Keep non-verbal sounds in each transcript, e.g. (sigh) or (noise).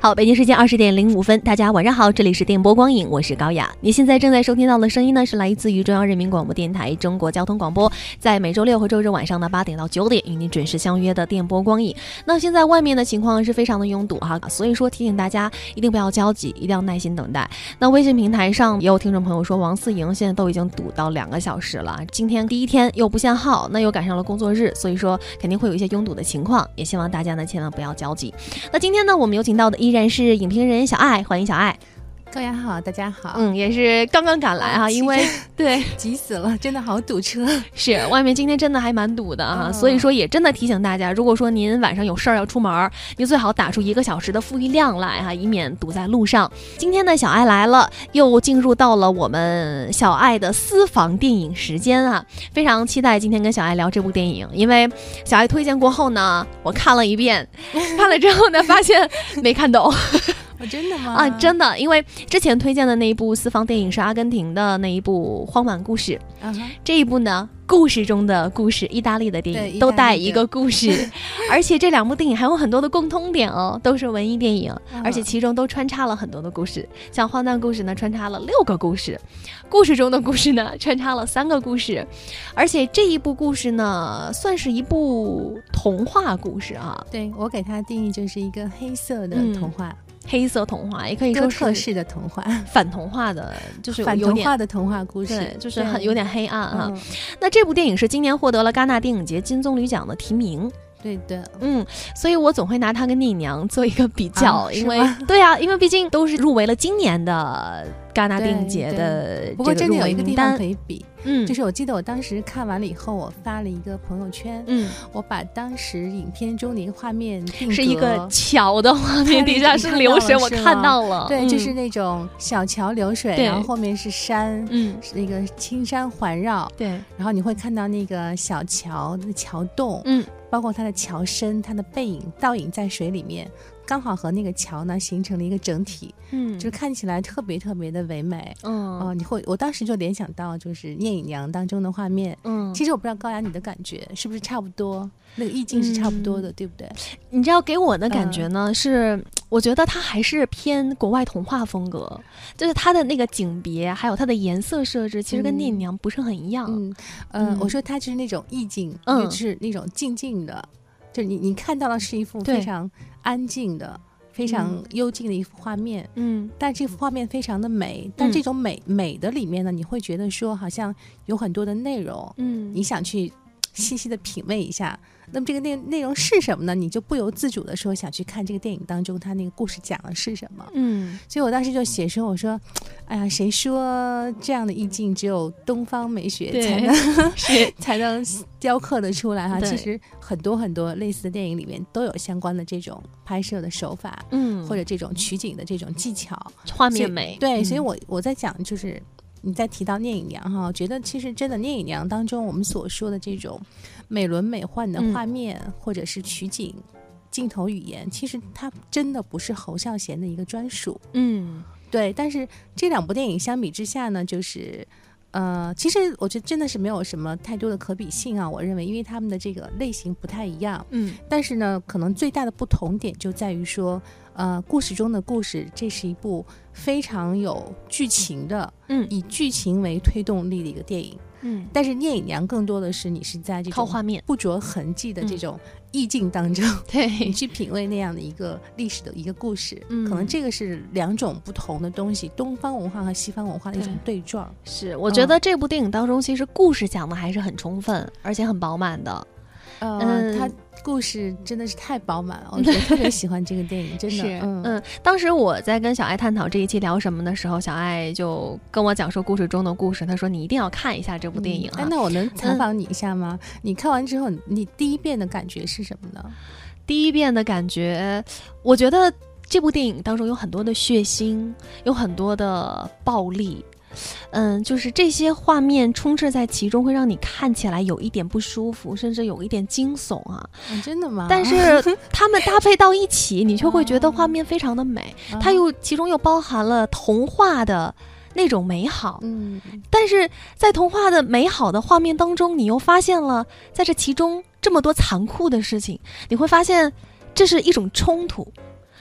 好，北京时间二十点零五分，大家晚上好，这里是电波光影，我是高雅。你现在正在收听到的声音呢，是来自于中央人民广播电台中国交通广播，在每周六和周日晚上的八点到九点与您准时相约的电波光影。那现在外面的情况是非常的拥堵哈，所以说提醒大家一定不要焦急，一定要耐心等待。那微信平台上也有听众朋友说，王四营现在都已经堵到两个小时了，今天第一天又不限号，那又赶上了工作日，所以说肯定会有一些拥堵的情况，也希望大家呢千万不要焦急。那今天呢，我们有请到的依然是影评人小爱，欢迎小爱。高雅好，大家好。嗯，也是刚刚赶来哈，因为 (laughs) 对急死了，真的好堵车。(laughs) 是外面今天真的还蛮堵的啊，所以说也真的提醒大家，如果说您晚上有事儿要出门，您最好打出一个小时的富裕量来哈，以免堵在路上。今天呢，小爱来了，又进入到了我们小爱的私房电影时间啊，非常期待今天跟小爱聊这部电影，因为小爱推荐过后呢，我看了一遍，(laughs) 看了之后呢，发现没看懂。真的吗？啊，真的，因为之前推荐的那一部私房电影是阿根廷的那一部《荒蛮故事》，这一部呢，故事中的故事，意大利的电影都带一个故事，(laughs) 而且这两部电影还有很多的共通点哦，都是文艺电影，而且其中都穿插了很多的故事，像《荒诞故事》呢，穿插了六个故事，故事中的故事呢，穿插了三个故事，而且这一部故事呢，算是一部童话故事啊。对我给它定义就是一个黑色的童话。黑色童话也可以说特式的童话，反童话的，就是反童话的童话故事，就是很有点黑暗啊。那这部电影是今年获得了戛纳电影节金棕榈奖的提名。对的，嗯，所以我总会拿它跟《聂隐娘》做一个比较，因为对啊，因为毕竟都是入围了今年的戛纳电影节的。不过真的有一个地方可以比，嗯，就是我记得我当时看完了以后，我发了一个朋友圈，嗯，我把当时影片中的一个画面是一个桥的画面，(laughs) 底 (laughs) 下是流水，我看到了，对，就是那种小桥流水，然后后面是山，嗯，那个青山环绕，对，然后你会看到那个小桥的桥洞，嗯。包括它的桥身，它的背影倒影在水里面，刚好和那个桥呢形成了一个整体，嗯，就是看起来特别特别的唯美，嗯，哦，你会，我当时就联想到就是《聂隐娘》当中的画面，嗯，其实我不知道高雅你的感觉是不是差不多，那个意境是差不多的，对不对？你知道给我的感觉呢是。我觉得它还是偏国外童话风格，就是它的那个景别，还有它的颜色设置，其实跟《聂隐娘》不是很一样。嗯，呃，我说它就是那种意境，嗯，是那种静静的，就你你看到的是一幅非常安静的、非常幽静的一幅画面。嗯，但这幅画面非常的美，但这种美美的里面呢，你会觉得说好像有很多的内容，嗯，你想去细细的品味一下。那么这个内内容是什么呢？你就不由自主的说想去看这个电影当中他那个故事讲的是什么。嗯，所以我当时就写说，我说，哎呀，谁说这样的意境只有东方美学才能 (laughs) (laughs) 才能雕刻的出来哈？其实很多很多类似的电影里面都有相关的这种拍摄的手法，嗯，或者这种取景的这种技巧，画面美。对，所以我我在讲就是你在提到《聂隐娘》哈，我觉得其实真的《聂隐娘》当中我们所说的这种。美轮美奂的画面，或者是取景、镜头语言，其实它真的不是侯孝贤的一个专属。嗯，对。但是这两部电影相比之下呢，就是呃，其实我觉得真的是没有什么太多的可比性啊。我认为，因为他们的这个类型不太一样。嗯。但是呢，可能最大的不同点就在于说，呃，故事中的故事，这是一部非常有剧情的，嗯，以剧情为推动力的一个电影。嗯，但是《聂隐娘》更多的是你是在这种画面。不着痕迹的这种意境当中，(laughs) 对。你去品味那样的一个历史的一个故事，嗯。可能这个是两种不同的东西，东方文化和西方文化的一种对。撞。是，我觉得这部电影当中其实故事讲的还是很充分，而且很饱满的。嗯，他故事真的是太饱满了，(laughs) 我特别喜欢这个电影，真的。嗯，当时我在跟小爱探讨这一期聊什么的时候，小爱就跟我讲述故事中的故事，他说你一定要看一下这部电影。哎，那我能采访你一下吗？你看完之后，你第一遍的感觉是什么呢？第一遍的感觉，我觉得这部电影当中有很多的血腥，有很多的暴力。嗯，就是这些画面充斥在其中，会让你看起来有一点不舒服，甚至有一点惊悚啊！真的吗？但是 (laughs) 他们搭配到一起，你却会觉得画面非常的美。它又其中又包含了童话的那种美好。嗯，但是在童话的美好的画面当中，你又发现了在这其中这么多残酷的事情，你会发现这是一种冲突。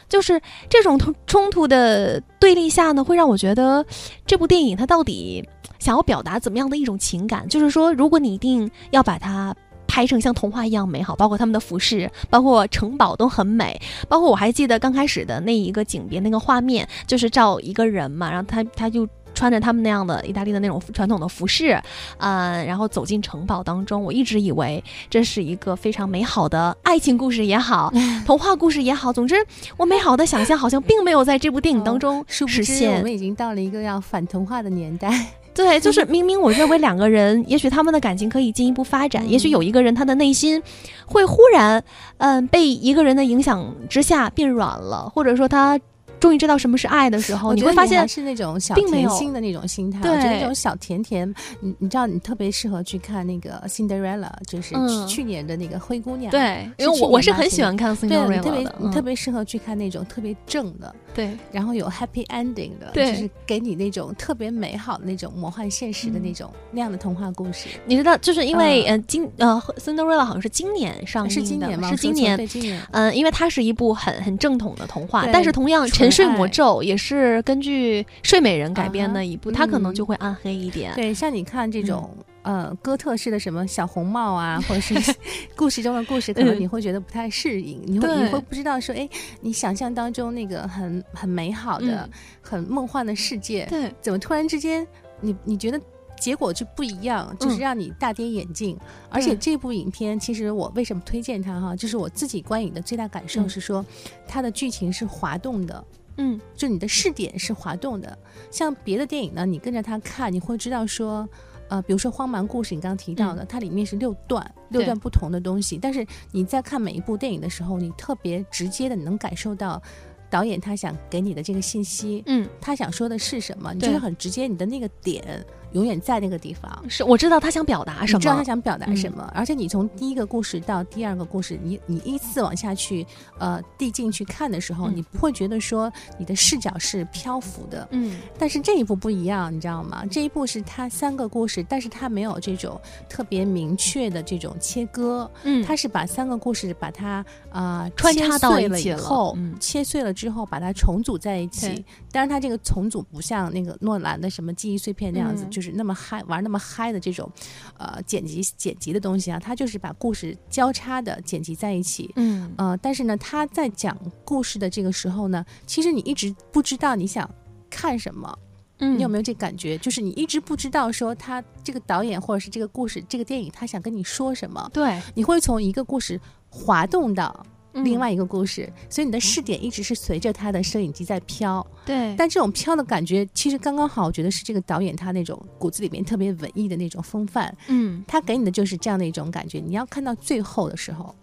就是这种冲冲突的对立下呢，会让我觉得这部电影它到底想要表达怎么样的一种情感？就是说，如果你一定要把它拍成像童话一样美好，包括他们的服饰，包括城堡都很美，包括我还记得刚开始的那一个景别那个画面，就是照一个人嘛，然后他他就。穿着他们那样的意大利的那种传统的服饰，嗯，然后走进城堡当中。我一直以为这是一个非常美好的爱情故事也好，(laughs) 童话故事也好，总之我美好的想象好像并没有在这部电影当中实现。我们已经到了一个要反童话的年代。(laughs) 对，就是 (laughs) 明明我认为两个人，也许他们的感情可以进一步发展，也许有一个人他的内心会忽然，嗯，被一个人的影响之下变软了，或者说他。终于知道什么是爱的时候，你会发现是那种小甜心的那种心态，对那种小甜甜。你你知道，你特别适合去看那个《Cinderella》，就是去年的那个灰姑娘。对，因为我我是很喜欢看《Cinderella》的。特别你特别适合去看那种特别正的，对，然后有 happy ending 的，就是给你那种特别美好的那种魔幻现实的那种那样的童话故事。你知道，就是因为呃今呃《Cinderella》好像是今年上映的，是今年吗？是今年，今年。嗯，因为它是一部很很正统的童话，但是同样。沉睡魔咒也是根据睡美人改编的一部，它可能就会暗黑一点。对，像你看这种呃哥特式的什么小红帽啊，或者是故事中的故事，可能你会觉得不太适应，你会你会不知道说，哎，你想象当中那个很很美好的、很梦幻的世界，对，怎么突然之间你你觉得？结果就不一样，就是让你大跌眼镜。而且这部影片，其实我为什么推荐它哈，就是我自己观影的最大感受是说，它的剧情是滑动的，嗯，就你的视点是滑动的。像别的电影呢，你跟着它看，你会知道说，呃，比如说《荒蛮故事》，你刚刚提到的，它里面是六段，六段不同的东西。但是你在看每一部电影的时候，你特别直接的，你能感受到导演他想给你的这个信息，嗯，他想说的是什么，你就是很直接，你的那个点。永远在那个地方，是我知道他想表达什么，知道他想表达什么，而且你从第一个故事到第二个故事，你你依次往下去，呃，递进去看的时候，你不会觉得说你的视角是漂浮的，嗯，但是这一部不一样，你知道吗？这一部是他三个故事，但是他没有这种特别明确的这种切割，嗯，他是把三个故事把它啊穿插到一起后，切碎了之后把它重组在一起，当然他这个重组不像那个诺兰的什么记忆碎片那样子，就是。那么嗨玩那么嗨的这种，呃，剪辑剪辑的东西啊，他就是把故事交叉的剪辑在一起，嗯呃，但是呢，他在讲故事的这个时候呢，其实你一直不知道你想看什么，嗯，你有没有这感觉？就是你一直不知道说他这个导演或者是这个故事这个电影他想跟你说什么，对，你会从一个故事滑动到。另外一个故事，所以你的视点一直是随着他的摄影机在飘。对，但这种飘的感觉其实刚刚好，我觉得是这个导演他那种骨子里面特别文艺的那种风范。嗯，他给你的就是这样的一种感觉。你要看到最后的时候，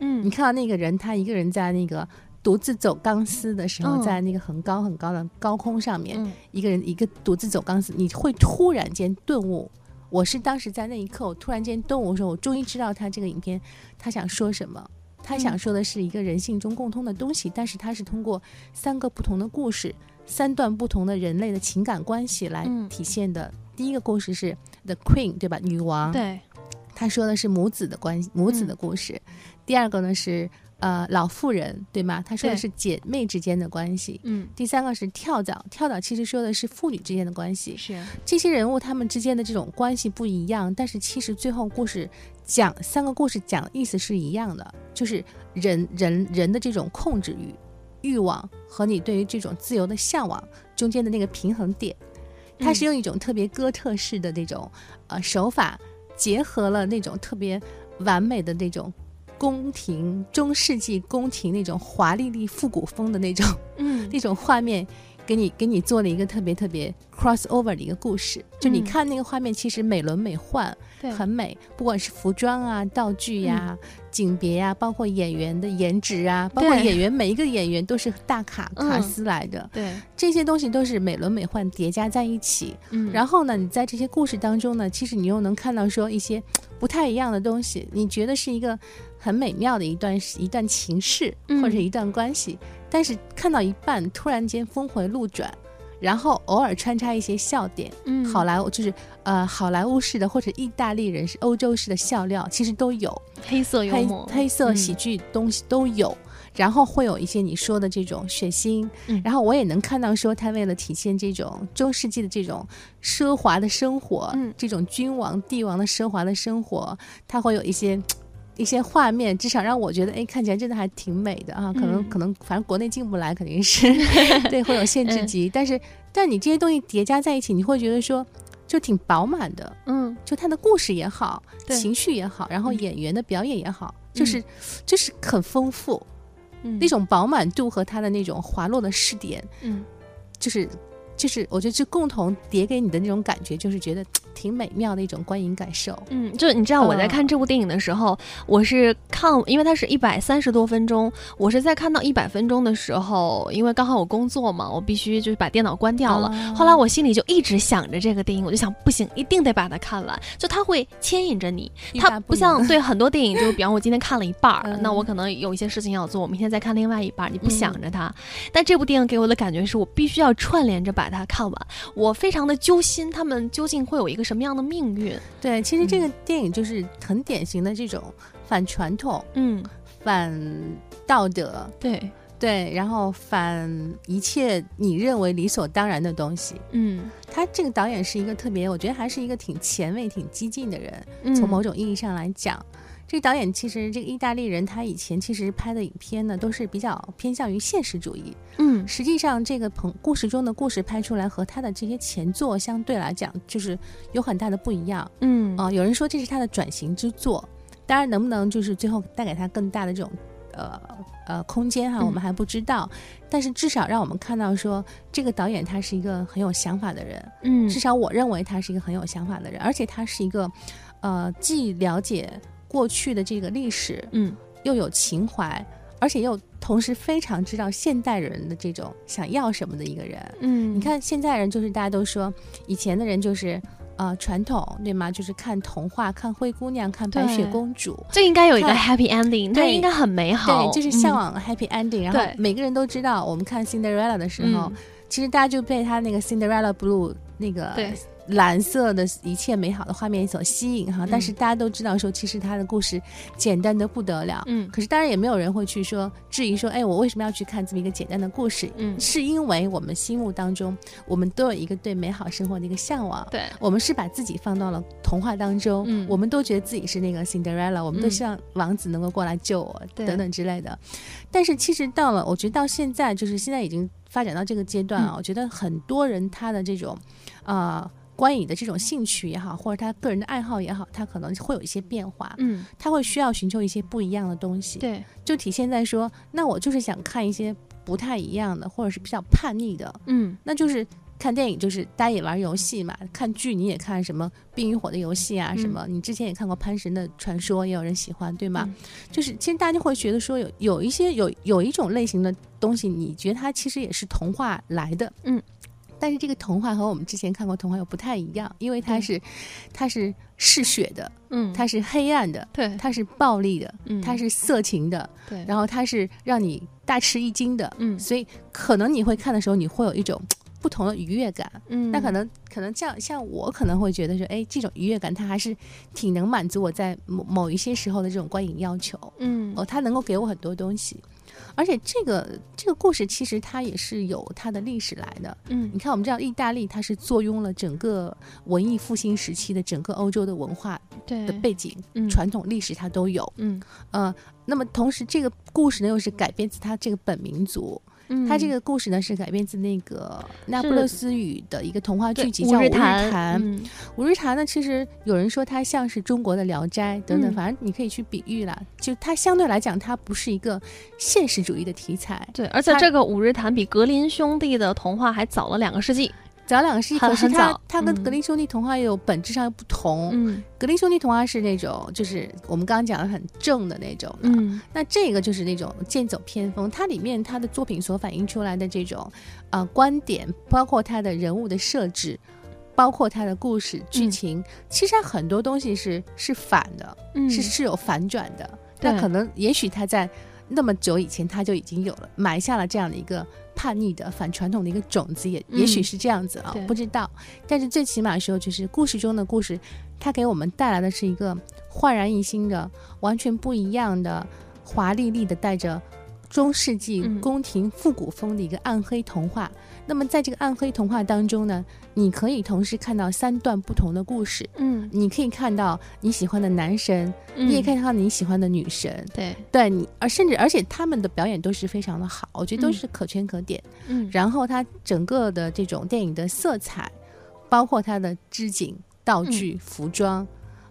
嗯，你看到那个人他一个人在那个独自走钢丝的时候，在那个很高很高的高空上面，一个人一个独自走钢丝，你会突然间顿悟。我是当时在那一刻，我突然间顿悟，说我终于知道他这个影片他想说什么。他想说的是一个人性中共通的东西，但是他是通过三个不同的故事，三段不同的人类的情感关系来体现的。第一个故事是 The Queen，对吧？女王。对。他说的是母子的关系，母子的故事。第二个呢是呃老妇人，对吗？他说的是姐妹之间的关系。嗯。第三个是跳蚤，跳蚤其实说的是父女之间的关系。是。这些人物他们之间的这种关系不一样，但是其实最后故事。讲三个故事，讲的意思是一样的，就是人人人的这种控制欲、欲望和你对于这种自由的向往中间的那个平衡点，它是用一种特别哥特式的那种呃手法，结合了那种特别完美的那种宫廷中世纪宫廷那种华丽丽复古风的那种嗯。(laughs) 那种画面。给你给你做了一个特别特别 cross over 的一个故事，就你看那个画面，其实美轮美奂，很美。不管是服装啊、道具呀、景别呀，包括演员的颜值啊，包括演员每一个演员都是大卡卡斯来的，对，这些东西都是美轮美奂叠加在一起。嗯，然后呢，你在这些故事当中呢，其实你又能看到说一些不太一样的东西，你觉得是一个很美妙的一段一段情事或者一段关系。但是看到一半，突然间峰回路转，然后偶尔穿插一些笑点，嗯，好莱坞就是呃好莱坞式的或者意大利人是欧洲式的笑料，其实都有。黑色幽默、黑色喜剧东西都有。然后会有一些你说的这种血腥，然后我也能看到说他为了体现这种中世纪的这种奢华的生活，这种君王帝王的奢华的生活，他会有一些一些画面，至少让我觉得哎，看起来真的还挺美的啊。可能可能反正国内进不来，肯定是 (laughs) 对会有限制级，但是但你这些东西叠加在一起，你会觉得说。就挺饱满的，嗯，就他的故事也好，情绪也好，然后演员的表演也好，就是就是很丰富，嗯。那种饱满度和他的那种滑落的视点，嗯，就是。就是，我觉得这共同叠给你的那种感觉，就是觉得挺美妙的一种观影感受。嗯，就你知道我在看这部电影的时候，我是看，因为它是一百三十多分钟，我是在看到一百分钟的时候，因为刚好我工作嘛，我必须就是把电脑关掉了。后来我心里就一直想着这个电影，我就想不行，一定得把它看完。就它会牵引着你，它不像对很多电影，(laughs) 就比方我今天看了一半儿，那我可能有一些事情要做，我明天再看另外一半，你不想着它。但这部电影给我的感觉是我必须要串联着把。它看完，我非常的揪心，他们究竟会有一个什么样的命运？对，其实这个电影就是很典型的这种反传统，嗯，反道德，对对，然后反一切你认为理所当然的东西，嗯，他这个导演是一个特别，我觉得还是一个挺前卫、挺激进的人，从某种意义上来讲。这个导演其实，这个意大利人，他以前其实拍的影片呢，都是比较偏向于现实主义。嗯，实际上这个朋故事中的故事拍出来和他的这些前作相对来讲，就是有很大的不一样。嗯，啊，有人说这是他的转型之作，当然能不能就是最后带给他更大的这种呃呃空间哈，我们还不知道。但是至少让我们看到说，这个导演他是一个很有想法的人。嗯，至少我认为他是一个很有想法的人，而且他是一个呃既了解。过去的这个历史，嗯，又有情怀，而且又同时非常知道现代人的这种想要什么的一个人，嗯，你看现在人就是大家都说，以前的人就是呃传统对吗？就是看童话，看灰姑娘，看白雪公主，这应该有一个 happy ending，它应该很美好，对，就是向往 happy ending。然后每个人都知道，我们看 Cinderella 的时候，其实大家就被他那个 Cinderella blue 那个对。蓝色的一切美好的画面所吸引哈，但是大家都知道说，其实他的故事简单的不得了。嗯，可是当然也没有人会去说质疑说，哎，我为什么要去看这么一个简单的故事？嗯，是因为我们心目当中，我们都有一个对美好生活的一个向往。对，我们是把自己放到了童话当中，嗯，我们都觉得自己是那个 Cinderella，我们都希望王子能够过来救我，等等之类的。但是其实到了，我觉得到现在，就是现在已经发展到这个阶段啊，我觉得很多人他的这种，啊。观影的这种兴趣也好，或者他个人的爱好也好，他可能会有一些变化。嗯，他会需要寻求一些不一样的东西。对，就体现在说，那我就是想看一些不太一样的，或者是比较叛逆的。嗯，那就是看电影，就是大家也玩游戏嘛。看剧你也看什么《冰与火》的游戏啊，什么你之前也看过《潘神的传说》，也有人喜欢，对吗？就是其实大家就会觉得说，有有一些有有一种类型的东西，你觉得它其实也是童话来的。嗯。但是这个童话和我们之前看过童话又不太一样，因为它是，它是嗜血的，嗯，它是黑暗的，对，它是暴力的，嗯，它是色情的，对，然后它是让你大吃一惊的，嗯，所以可能你会看的时候，你会有一种不同的愉悦感，嗯，那可能可能这样，像我可能会觉得说，哎，这种愉悦感它还是挺能满足我在某某一些时候的这种观影要求，嗯，哦，它能够给我很多东西。而且这个这个故事其实它也是有它的历史来的，嗯，你看我们知道意大利它是坐拥了整个文艺复兴时期的整个欧洲的文化的背景，传统历史它都有，嗯。呃，那么同时这个故事呢又是改编自它这个本民族。它这个故事呢是改编自那个那不勒斯语的一个童话剧集，叫《五日谈》。五日谈呢，其实有人说它像是中国的《聊斋》等等，反正你可以去比喻了。就它相对来讲，它不是一个现实主义的题材。对，而且这个《五日谈》比格林兄弟的童话还早了两个世纪。早两个世纪，可是他他跟格林兄弟童话有本质上又不同。嗯，格林兄弟童话是那种，就是我们刚刚讲的很正的那种。嗯，那这个就是那种剑走偏锋。它里面它的作品所反映出来的这种呃观点，包括它的人物的设置，包括它的故事剧情，其实它很多东西是是反的，嗯是是有反转的。那可能也许他在那么久以前他就已经有了埋下了这样的一个。叛逆的反传统的一个种子，也也许是这样子啊，不知道。但是最起码时候，就是故事中的故事，它给我们带来的是一个焕然一新的、完全不一样的、华丽丽的、带着中世纪宫廷复古风的一个暗黑童话。那么在这个暗黑童话当中呢，你可以同时看到三段不同的故事。嗯，你可以看到你喜欢的男神，你也可以看到你喜欢的女神。对，对你，而甚至而且他们的表演都是非常的好，我觉得都是可圈可点。嗯，然后它整个的这种电影的色彩，包括它的织景、道具、服装，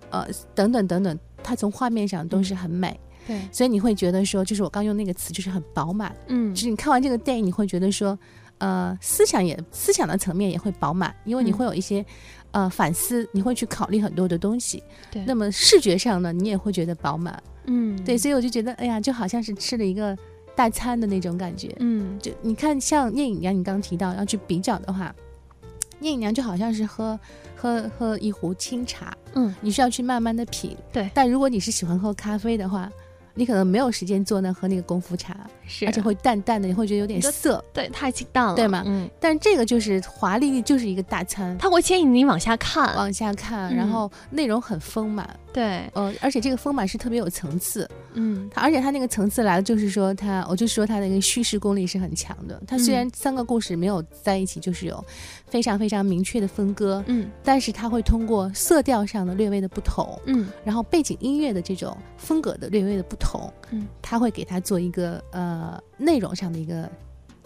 呃，等等等等，它从画面上都是很美。对，所以你会觉得说，就是我刚用那个词，就是很饱满。嗯，就是你看完这个电影，你会觉得说，呃，思想也思想的层面也会饱满，因为你会有一些呃反思，你会去考虑很多的东西。对，那么视觉上呢，你也会觉得饱满。嗯，对，所以我就觉得，哎呀，就好像是吃了一个大餐的那种感觉。嗯，就你看，像聂隐娘，你刚刚提到要去比较的话，聂隐娘就好像是喝喝喝一壶清茶。嗯，你需要去慢慢的品。对，但如果你是喜欢喝咖啡的话。你可能没有时间坐那喝那个功夫茶，是，而且会淡淡的，你会觉得有点涩，对，太清淡了，对吗？嗯。但这个就是华丽，就是一个大餐，它会牵引你往下看，往下看，然后内容很丰满，对，呃，而且这个丰满是特别有层次，嗯，它而且它那个层次来的就是说，它，我就说它那个叙事功力是很强的。它虽然三个故事没有在一起，就是有非常非常明确的分割，嗯，但是它会通过色调上的略微的不同，嗯，然后背景音乐的这种风格的略微的不同。同，嗯，他会给他做一个呃内容上的一个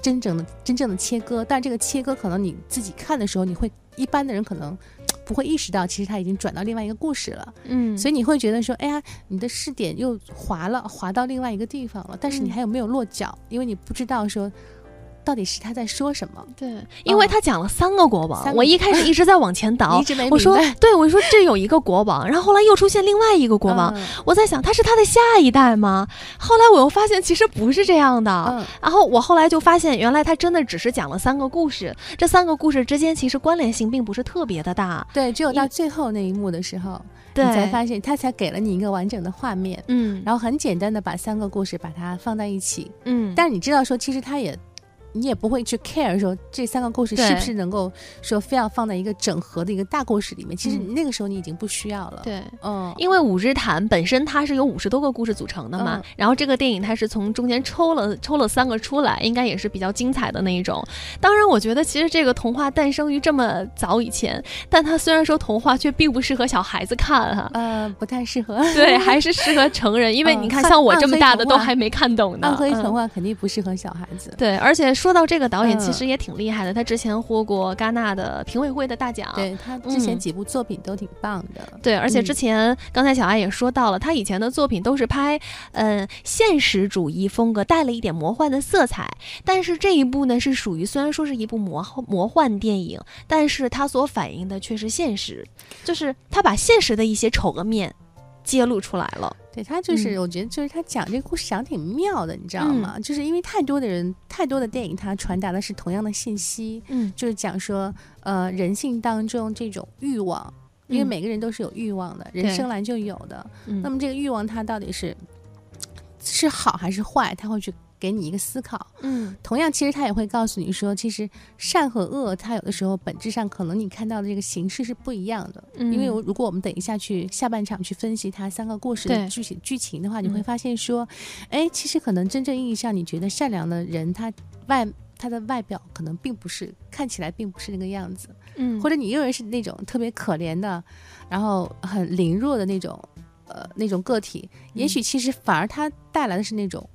真正的真正的切割，但这个切割可能你自己看的时候，你会一般的人可能不会意识到，其实他已经转到另外一个故事了，嗯，所以你会觉得说，哎呀，你的视点又滑了，滑到另外一个地方了，但是你还有没有落脚？因为你不知道说。到底是他在说什么？对，因为他讲了三个国王，我一开始一直在往前倒，(laughs) 一直没我说，对，我说这有一个国王，然后后来又出现另外一个国王，我在想他是他的下一代吗？后来我又发现其实不是这样的，然后我后来就发现原来他真的只是讲了三个故事，这三个故事之间其实关联性并不是特别的大。对，只有到最后那一幕的时候，你才发现他才给了你一个完整的画面，嗯，然后很简单的把三个故事把它放在一起，嗯，但是你知道说其实他也。你也不会去 care 说这三个故事是不是能够说非要放在一个整合的一个大故事里面。其实那个时候你已经不需要了。对，嗯，因为《五日谈》本身它是由五十多个故事组成的嘛，然后这个电影它是从中间抽了抽了三个出来，应该也是比较精彩的那一种。当然，我觉得其实这个童话诞生于这么早以前，但它虽然说童话，却并不适合小孩子看哈。呃，不太适合。对，还是适合成人，因为你看像我这么大的都还没看懂呢。暗黑童话肯定不适合小孩子。对，而且。说到这个导演，其实也挺厉害的。他之前获过戛纳的评委会的大奖，对他之前几部作品都挺棒的。对，而且之前刚才小艾也说到了，他以前的作品都是拍呃现实主义风格，带了一点魔幻的色彩。但是这一部呢，是属于虽然说是一部魔魔幻电影，但是它所反映的却是现实，就是他把现实的一些丑恶面揭露出来了。对他就是，我觉得就是他讲这个故事讲挺妙的，你知道吗？就是因为太多的人，太多的电影，他传达的是同样的信息，嗯，就是讲说，呃，人性当中这种欲望，因为每个人都是有欲望的，人生来就有的，那么这个欲望它到底是是好还是坏？他会去。给你一个思考，嗯，同样，其实他也会告诉你说，其实善和恶，它有的时候本质上可能你看到的这个形式是不一样的。嗯，因为如果我们等一下去下半场去分析它三个故事的剧情剧情的话，你会发现说，哎，其实可能真正意义上你觉得善良的人，他外他的外表可能并不是看起来并不是那个样子，嗯，或者你认为是那种特别可怜的，然后很凌弱的那种，呃，那种个体，也许其实反而他带来的是那种。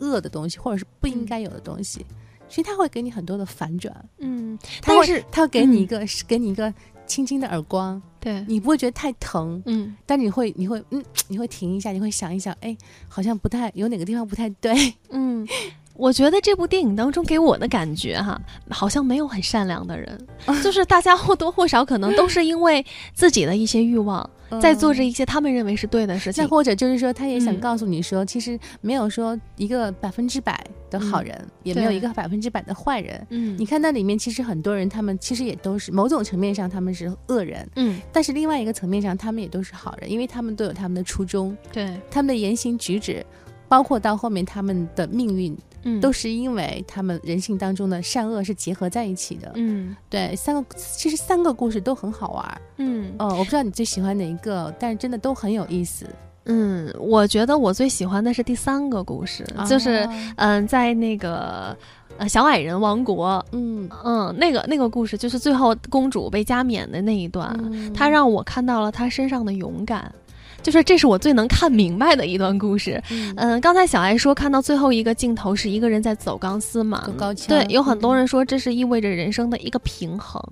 恶的东西，或者是不应该有的东西，其实他会给你很多的反转。嗯，但是他会给你一个，给你一个轻轻的耳光，对你不会觉得太疼。嗯，但你会，你会，嗯，你会停一下，你会想一想，哎，好像不太有哪个地方不太对。嗯。我觉得这部电影当中给我的感觉哈，好像没有很善良的人，(laughs) 就是大家或多或少可能都是因为自己的一些欲望，在做着一些他们认为是对的事情。再或者就是说，他也想告诉你说，其实没有说一个百分之百的好人，也没有一个百分之百的坏人。嗯，你看那里面其实很多人，他们其实也都是某种层面上他们是恶人。嗯，但是另外一个层面上，他们也都是好人，因为他们都有他们的初衷。对，他们的言行举止，包括到后面他们的命运。嗯，都是因为他们人性当中的善恶是结合在一起的。嗯，对，三个其实三个故事都很好玩。嗯，哦，我不知道你最喜欢哪一个，但是真的都很有意思。嗯，我觉得我最喜欢的是第三个故事，就是嗯，在那个呃小矮人王国，嗯嗯，那个那个故事就是最后公主被加冕的那一段，它让我看到了她身上的勇敢。就是这是我最能看明白的一段故事。嗯，刚才小艾说看到最后一个镜头是一个人在走钢丝嘛？高跷。对，有很多人说这是意味着人生的一个平衡。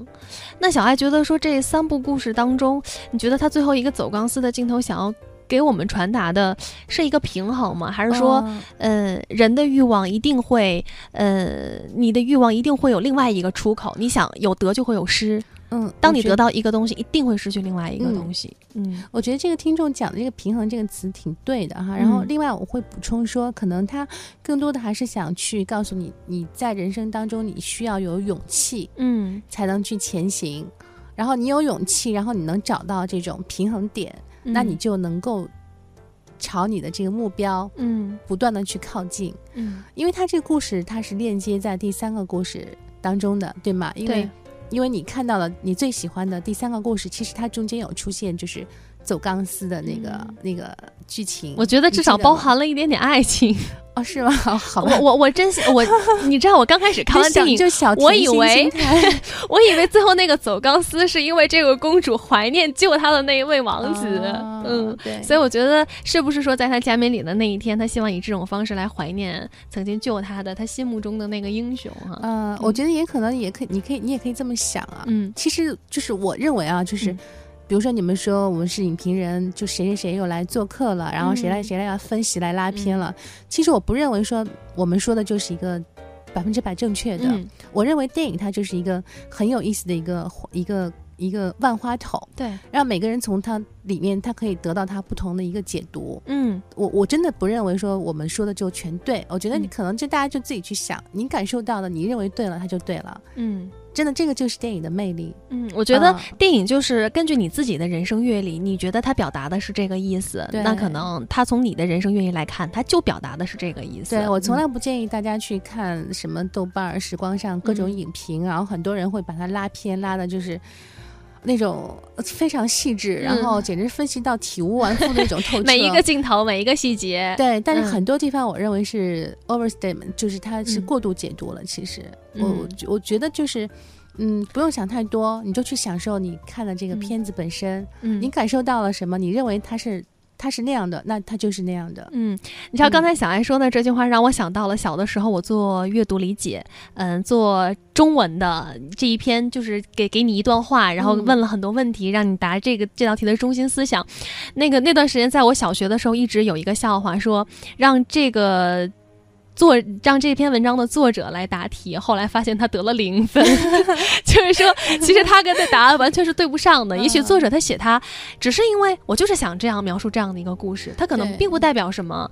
那小艾觉得说这三部故事当中，你觉得他最后一个走钢丝的镜头想要给我们传达的是一个平衡吗？还是说，呃，人的欲望一定会，呃，你的欲望一定会有另外一个出口？你想有得就会有失。嗯，当你得到一个东西，一定会失去另外一个东西。嗯，我觉得这个听众讲的这个“平衡”这个词挺对的哈。然后，另外我会补充说，可能他更多的还是想去告诉你，你在人生当中你需要有勇气，嗯，才能去前行。然后你有勇气，然后你能找到这种平衡点，那你就能够朝你的这个目标，嗯，不断的去靠近。嗯，因为他这个故事它是链接在第三个故事当中的，对吗？因为因为你看到了你最喜欢的第三个故事，其实它中间有出现，就是走钢丝的那个那个剧情。我觉得至少包含了一点点爱情。哦，是吗？好，我我我真我，你知道我刚开始看完电影，就小我以为 (laughs) 我以为最后那个走钢丝是因为这个公主怀念救她的那一位王子，嗯，对，所以我觉得是不是说在她加冕礼的那一天，她希望以这种方式来怀念曾经救她的她心目中的那个英雄哈？嗯，我觉得也可能也可以，你可以你也可以这么想啊，嗯，其实就是我认为啊，就是。比如说，你们说我们是影评人，就谁谁谁又来做客了，然后谁来谁来要分析来拉片了。其实我不认为说我们说的就是一个百分之百正确的。我认为电影它就是一个很有意思的一个一个一个万花筒，对，让每个人从它里面他可以得到他不同的一个解读。嗯，我我真的不认为说我们说的就全对，我觉得你可能就大家就自己去想，你感受到的，你认为对了，它就对了。嗯。真的，这个就是电影的魅力。嗯，我觉得电影就是根据你自己的人生阅历，你觉得它表达的是这个意思，那可能它从你的人生阅历来看，它就表达的是这个意思。对我从来不建议大家去看什么豆瓣、时光上各种影评，然后很多人会把它拉偏，拉的就是。那种非常细致，然后简直分析到体无完肤那种透 (laughs) 彻，每一个镜头，每一个细节。对，但是很多地方我认为是 overstatement，就是它是过度解读了。其实，我我觉得就是，嗯，不用想太多，你就去享受你看的这个片子本身。嗯，你感受到了什么？你认为它是？他是那样的，那他就是那样的。嗯，你知道刚才小爱说的这句话，让我想到了小的时候我做阅读理解，嗯，做中文的这一篇，就是给给你一段话，然后问了很多问题，让你答这个这道题的中心思想。那个那段时间，在我小学的时候，一直有一个笑话，说让这个。作让这篇文章的作者来答题，后来发现他得了零分，(laughs) 就是说，其实他跟的答案完全是对不上的。也许作者他写他，只是因为我就是想这样描述这样的一个故事，他可能并不代表什么。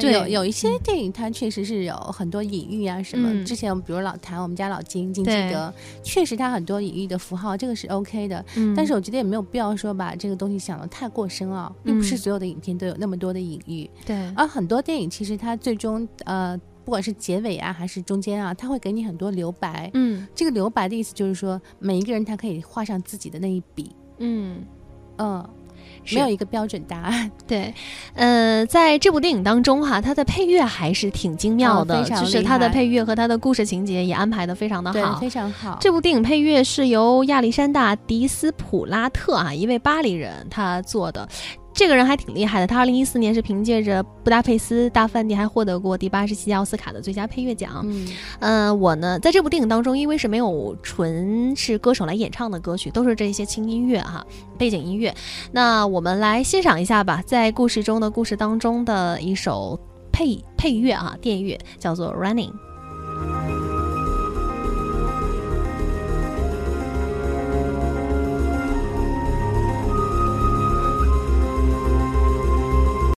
对，有有一些电影，它确实是有很多隐喻啊什么。之前比如老谭，我们家老金金基德，确实他很多隐喻的符号，这个是 OK 的。但是我觉得也没有必要说把这个东西想的太过深奥，并不是所有的影片都有那么多的隐喻。对，而很多电影其实它最终呃。不管是结尾啊，还是中间啊，他会给你很多留白。嗯，这个留白的意思就是说，每一个人他可以画上自己的那一笔。嗯嗯，没有一个标准答案。(laughs) 对，呃，在这部电影当中哈，它的配乐还是挺精妙的，就是它的配乐和它的故事情节也安排的非常的好，非常好。这部电影配乐是由亚历山大·迪斯普拉特啊，一位巴黎人他做的。这个人还挺厉害的，他二零一四年是凭借着《布达佩斯大饭店》还获得过第八十七届奥斯卡的最佳配乐奖。嗯，呃，我呢在这部电影当中，因为是没有纯是歌手来演唱的歌曲，都是这些轻音乐哈，背景音乐。那我们来欣赏一下吧，在故事中的故事当中的一首配配乐啊，电乐叫做《Running》。